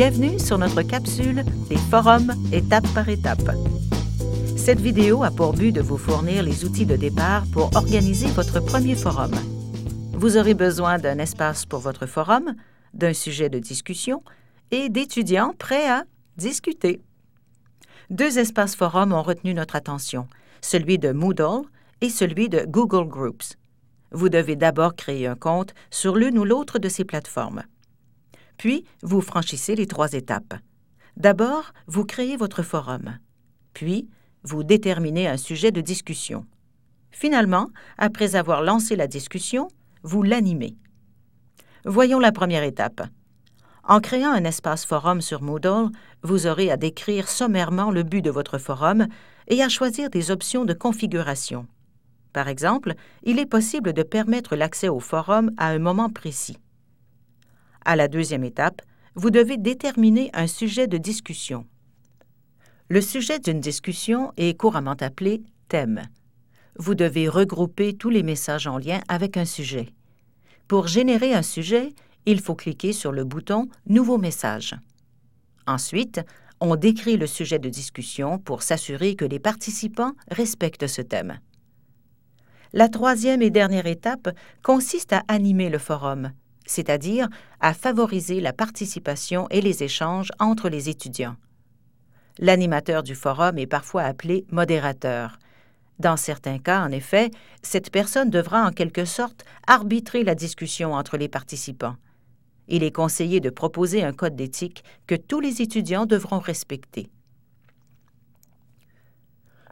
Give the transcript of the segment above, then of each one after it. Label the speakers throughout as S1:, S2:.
S1: Bienvenue sur notre capsule des forums étape par étape. Cette vidéo a pour but de vous fournir les outils de départ pour organiser votre premier forum. Vous aurez besoin d'un espace pour votre forum, d'un sujet de discussion et d'étudiants prêts à discuter. Deux espaces forums ont retenu notre attention, celui de Moodle et celui de Google Groups. Vous devez d'abord créer un compte sur l'une ou l'autre de ces plateformes. Puis, vous franchissez les trois étapes. D'abord, vous créez votre forum. Puis, vous déterminez un sujet de discussion. Finalement, après avoir lancé la discussion, vous l'animez. Voyons la première étape. En créant un espace forum sur Moodle, vous aurez à décrire sommairement le but de votre forum et à choisir des options de configuration. Par exemple, il est possible de permettre l'accès au forum à un moment précis. À la deuxième étape, vous devez déterminer un sujet de discussion. Le sujet d'une discussion est couramment appelé thème. Vous devez regrouper tous les messages en lien avec un sujet. Pour générer un sujet, il faut cliquer sur le bouton Nouveau message. Ensuite, on décrit le sujet de discussion pour s'assurer que les participants respectent ce thème. La troisième et dernière étape consiste à animer le forum, c'est-à-dire à favoriser la participation et les échanges entre les étudiants. L'animateur du forum est parfois appelé modérateur. Dans certains cas, en effet, cette personne devra en quelque sorte arbitrer la discussion entre les participants. Il est conseillé de proposer un code d'éthique que tous les étudiants devront respecter.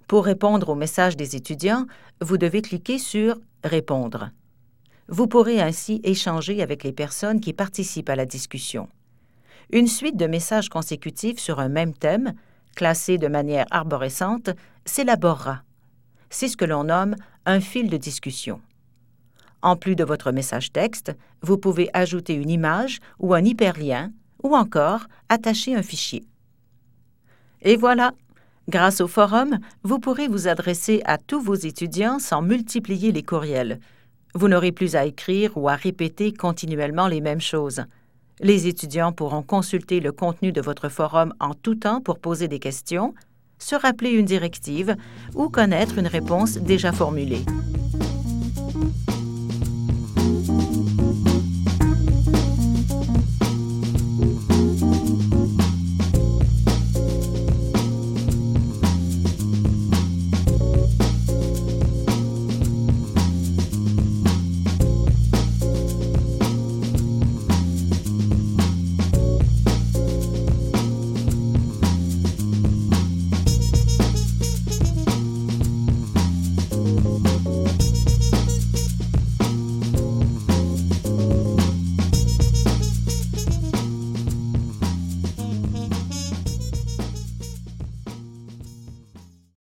S1: Pour répondre aux messages des étudiants, vous devez cliquer sur Répondre. Vous pourrez ainsi échanger avec les personnes qui participent à la discussion. Une suite de messages consécutifs sur un même thème, classés de manière arborescente, s'élaborera. C'est ce que l'on nomme un fil de discussion. En plus de votre message texte, vous pouvez ajouter une image ou un hyperlien ou encore attacher un fichier. Et voilà, grâce au forum, vous pourrez vous adresser à tous vos étudiants sans multiplier les courriels. Vous n'aurez plus à écrire ou à répéter continuellement les mêmes choses. Les étudiants pourront consulter le contenu de votre forum en tout temps pour poser des questions, se rappeler une directive ou connaître une réponse déjà formulée.